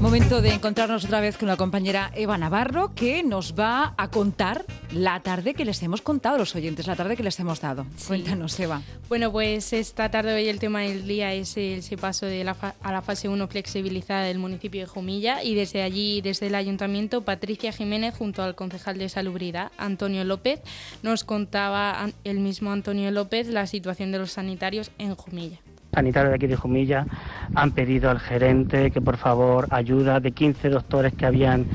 Momento de encontrarnos otra vez con la compañera Eva Navarro que nos va a contar la tarde que les hemos contado a los oyentes, la tarde que les hemos dado. Cuéntanos, Eva. Bueno, pues esta tarde hoy el tema del día es ese paso de la a la fase 1 flexibilizada del municipio de Jumilla y desde allí, desde el ayuntamiento, Patricia Jiménez junto al concejal de Salubridad, Antonio López, nos contaba el mismo Antonio López la situación de los sanitarios en Jumilla sanitarios de aquí de Jumilla han pedido al gerente que por favor ayuda de 15 doctores que habían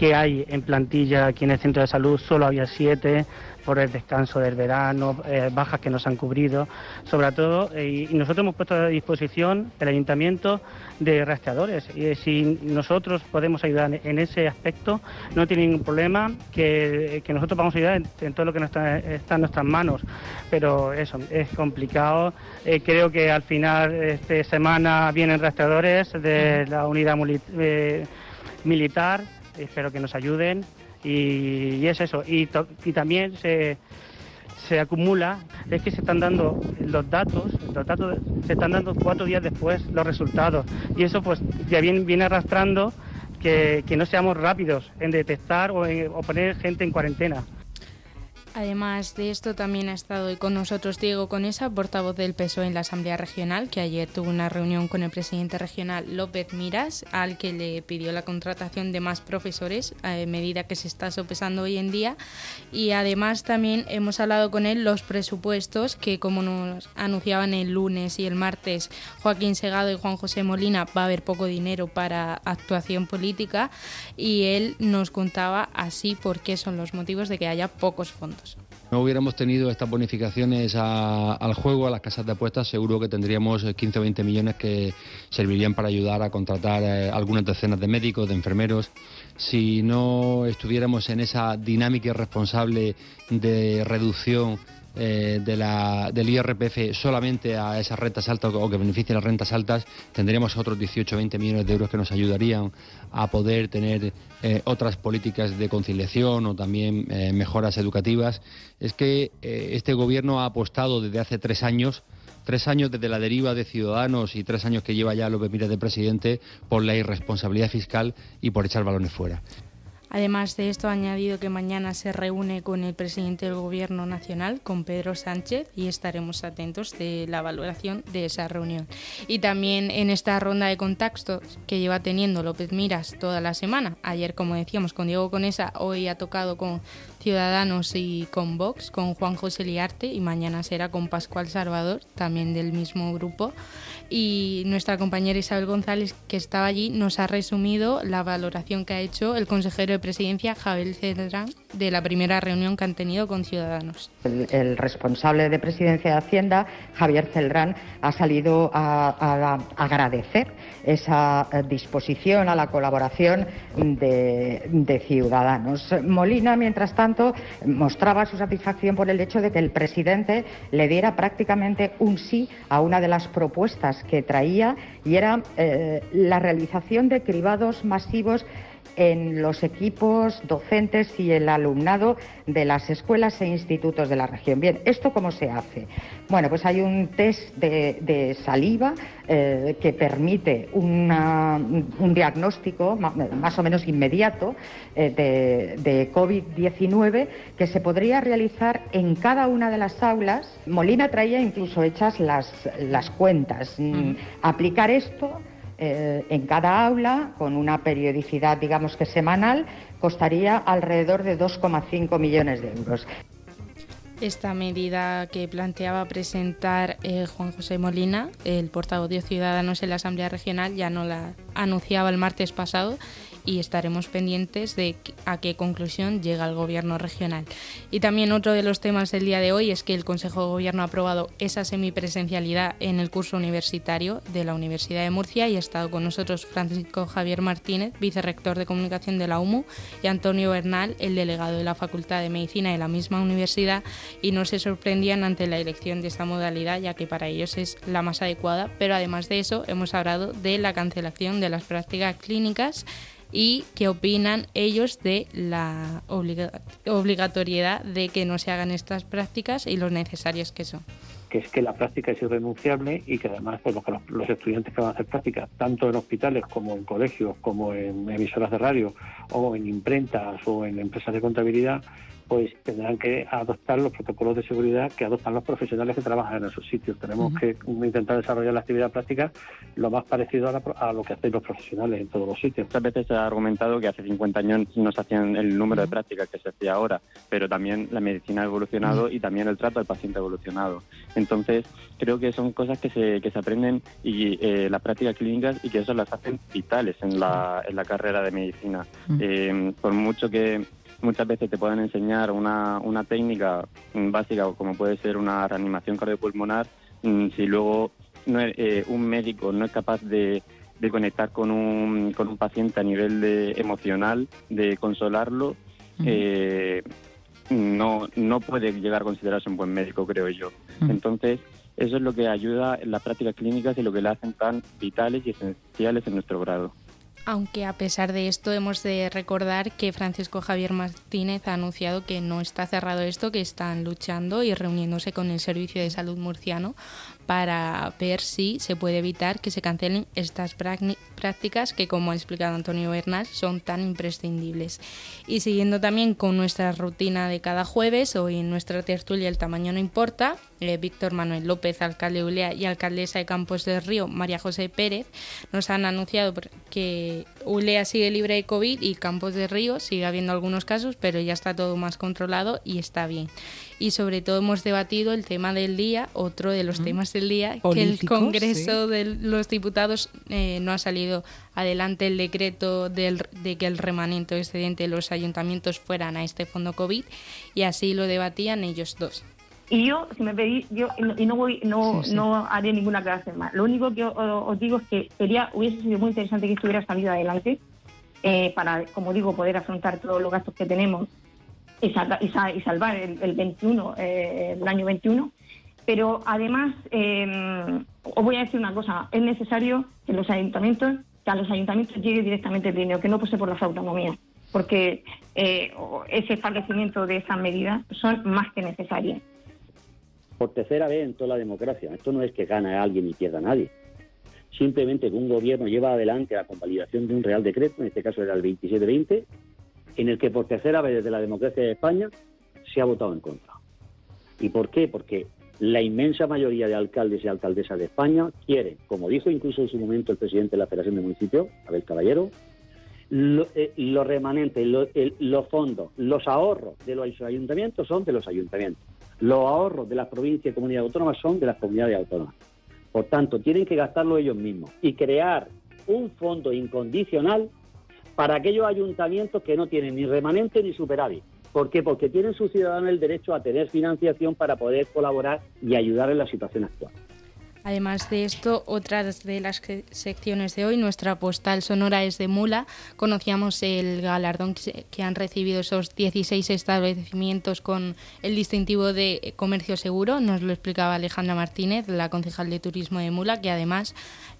que hay en plantilla aquí en el centro de salud, solo había siete por el descanso del verano, eh, bajas que nos han cubrido, sobre todo, eh, y nosotros hemos puesto a disposición el ayuntamiento de rastreadores. Y si nosotros podemos ayudar en ese aspecto, no tiene ningún problema, que, nosotros vamos a ayudar en, todo lo que está, está, en nuestras manos. Pero eso, es complicado. Eh, creo que al final, esta semana vienen rastreadores de la unidad militar espero que nos ayuden y, es eso. Y, y también se, se acumula, es que se están dando los datos, los datos se están dando cuatro días después los resultados y eso pues ya viene, viene arrastrando que, que no seamos rápidos en detectar o, en, o poner gente en cuarentena. Además de esto, también ha estado hoy con nosotros Diego Conesa, portavoz del PSOE en la Asamblea Regional, que ayer tuvo una reunión con el presidente regional López Miras, al que le pidió la contratación de más profesores, a medida que se está sopesando hoy en día. Y además también hemos hablado con él los presupuestos, que como nos anunciaban el lunes y el martes Joaquín Segado y Juan José Molina, va a haber poco dinero para actuación política. Y él nos contaba así por qué son los motivos de que haya pocos fondos. No hubiéramos tenido estas bonificaciones al juego, a las casas de apuestas, seguro que tendríamos 15 o 20 millones que servirían para ayudar a contratar eh, algunas decenas de médicos, de enfermeros. Si no estuviéramos en esa dinámica irresponsable de reducción eh, de la, del IRPF solamente a esas rentas altas o que beneficien las rentas altas, tendríamos otros 18 o 20 millones de euros que nos ayudarían a poder tener eh, otras políticas de conciliación o también eh, mejoras educativas. Es que este gobierno ha apostado desde hace tres años tres años desde la deriva de Ciudadanos y tres años que lleva ya López Miras de presidente por la irresponsabilidad fiscal y por echar balones fuera. Además de esto, ha añadido que mañana se reúne con el presidente del Gobierno Nacional, con Pedro Sánchez, y estaremos atentos de la valoración de esa reunión. Y también en esta ronda de contactos que lleva teniendo López Miras toda la semana, ayer, como decíamos, con Diego Conesa, hoy ha tocado con Ciudadanos y con Vox, con Juan José Liarte, y mañana será con Pascual Salvador, también del mismo grupo. Y nuestra compañera Isabel González, que estaba allí, nos ha resumido la valoración que ha hecho el consejero de presidencia, Javier Cedrán, de la primera reunión que han tenido con Ciudadanos. El, responsable de presidencia de Hacienda, Javier Celdrán, ha salido a, agradecer esa eh, disposición a la colaboración de, Ciudadanos. Molina, mientras tanto, mostraba su satisfacción por el hecho de que el presidente le diera prácticamente un sí a una de las propuestas que traía y era eh, la realización de cribados masivos en los equipos docentes y el alumnado de las escuelas e institutos de la región. Bien, ¿esto cómo se hace? Bueno, pues hay un test de, saliva eh, que permite un diagnóstico más o menos inmediato eh, de, COVID-19 que se podría realizar en cada una de las aulas. Molina traía incluso hechas las, las cuentas. Mm, aplicar esto eh, en cada aula, con una periodicidad, digamos que semanal, costaría alrededor de 2,5 millones de euros. Esta medida que planteaba presentar eh, Juan José Molina, el portavoz de Ciudadanos en la Asamblea Regional, ya no la anunciaba el martes pasado y estaremos pendientes de a qué conclusión llega el Gobierno regional. Y también otro de los temas del día de hoy es que el Consejo de Gobierno ha aprobado esa semipresencialidad en el curso universitario de la Universidad de Murcia y ha estado con nosotros Francisco Javier Martínez, vicerrector de comunicación de la UMU, y Antonio Bernal, el delegado de la Facultad de Medicina de la misma universidad, y no se sorprendían ante la elección de esta modalidad, ya que para ellos es la más adecuada, pero además de eso hemos hablado de la cancelación de las prácticas clínicas y qué opinan ellos de la obligatoriedad de que no se hagan estas prácticas y lo necesarias que son. Que es que la práctica es irrenunciable y que además pues, los, estudiantes que van a hacer prácticas, tanto en hospitales como en colegios, como en emisoras de radio, o en imprentas o en empresas de contabilidad, pues tendrán que adoptar los protocolos de seguridad que adoptan los profesionales que trabajan en esos sitios. Tenemos que intentar desarrollar la actividad práctica lo más parecido a, lo que hacen los profesionales en todos los sitios. Muchas veces se ha argumentado que hace 50 años no se hacían el número de prácticas que se hacía ahora, pero también la medicina ha evolucionado y también el trato del paciente ha evolucionado. Entonces, creo que son cosas que se, que se aprenden y eh, las prácticas clínicas y que eso las hacen vitales en la, en la carrera de medicina. Eh, por mucho que muchas veces te pueden enseñar una, una técnica básica como puede ser una reanimación cardiopulmonar, mm, si luego no eh, un médico no es capaz de, de conectar con un, con un paciente a nivel de emocional, de consolarlo, eh, no, no puede llegar a considerarse un buen médico, creo yo. Entonces, eso es lo que ayuda en las prácticas clínicas y lo que le hacen tan vitales y esenciales en nuestro grado. Aunque a pesar de esto hemos de recordar que Francisco Javier Martínez ha anunciado que no está cerrado esto, que están luchando y reuniéndose con el Servicio de Salud murciano para ver si se puede evitar que se cancelen estas prácticas que, como ha explicado Antonio Bernal, son tan imprescindibles. Y siguiendo también con nuestra rutina de cada jueves, hoy en nuestra tertulia El tamaño no importa, eh, Víctor Manuel López, alcalde de Ulea, y alcaldesa de Campos del Río, María José Pérez, nos han anunciado que Ulea sigue libre de COVID y Campos del Río sigue habiendo algunos casos, pero ya está todo más controlado y está bien. Y sobre todo hemos debatido el tema del día, otro de los temas del día, que el Congreso de los Diputados eh, no ha salido adelante el decreto del, de que el remanente excedente de los ayuntamientos fueran a este fondo COVID y así lo debatían ellos dos. Y yo, si me pedís, yo y no voy, no, no haré ninguna aclaración más. Lo único que os, digo es que sería, hubiese sido muy interesante que estuviera salido adelante eh, para, como digo, poder afrontar todos los gastos que tenemos y, salvar el, 21, eh, el año 21. Pero además, eh, os voy a decir una cosa, es necesario que los ayuntamientos, que a los ayuntamientos llegue directamente el dinero, que no pase por las autonomías, porque eh, ese establecimiento de esas medidas son más que necesarias. Por tercera vez en toda la democracia, esto no es que gane alguien y pierda nadie. Simplemente que un gobierno lleva adelante la convalidación de un real decreto, en este caso era el 2720, en el que por tercera vez desde la democracia de España se ha votado en contra. ¿Y por qué? Porque la inmensa mayoría de alcaldes y alcaldesas de España quieren, como dijo incluso en su momento el presidente de la Federación de Municipios, Abel Caballero, eh, los remanentes, los fondos, los ahorros de los ayuntamientos son de los ayuntamientos. Los ahorros de las provincias y comunidades autónomas son de las comunidades autónomas. Por tanto, tienen que gastarlo ellos mismos y crear un fondo incondicional para aquellos ayuntamientos que no tienen ni remanente ni superávit. ¿Por qué? Porque tienen sus ciudadanos el derecho a tener financiación para poder colaborar y ayudar en la situación actual. Además de esto, otras de las secciones de hoy, nuestra postal sonora es de Mula. Conocíamos el galardón que han recibido esos 16 establecimientos con el distintivo de comercio seguro. Nos lo explicaba Alejandra Martínez, la concejal de turismo de Mula, que además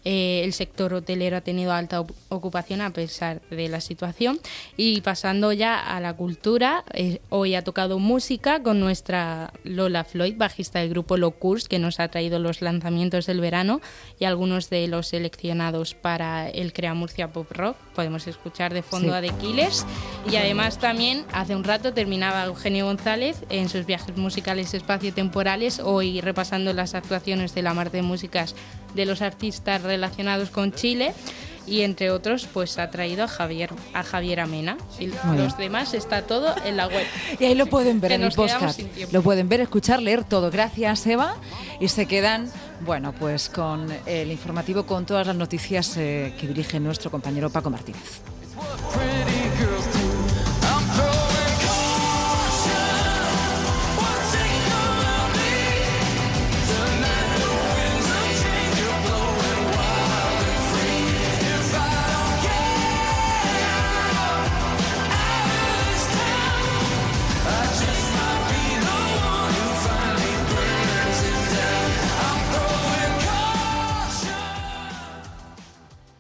eh, el sector hotelero ha tenido alta ocupación a pesar de la situación. Y pasando ya a la cultura, eh, hoy ha tocado música con nuestra Lola Floyd, bajista del grupo Locurs, que nos ha traído los lanzamientos del verano y algunos de los seleccionados para el Crea Murcia Pop Rock. Podemos escuchar de fondo a The Killers. Y además también hace un rato terminaba Eugenio González en sus viajes musicales espacio-temporales, hoy repasando las actuaciones de la Mar de Músicas de los artistas relacionados con Chile y entre otros pues ha traído a Javier a Javier Amena. Y los demás está todo en la web. Y ahí lo pueden ver en el podcast. lo pueden ver escuchar leer todo. Gracias Eva. Y se quedan bueno pues con el informativo con todas las noticias eh, que dirige nuestro compañero Paco Martínez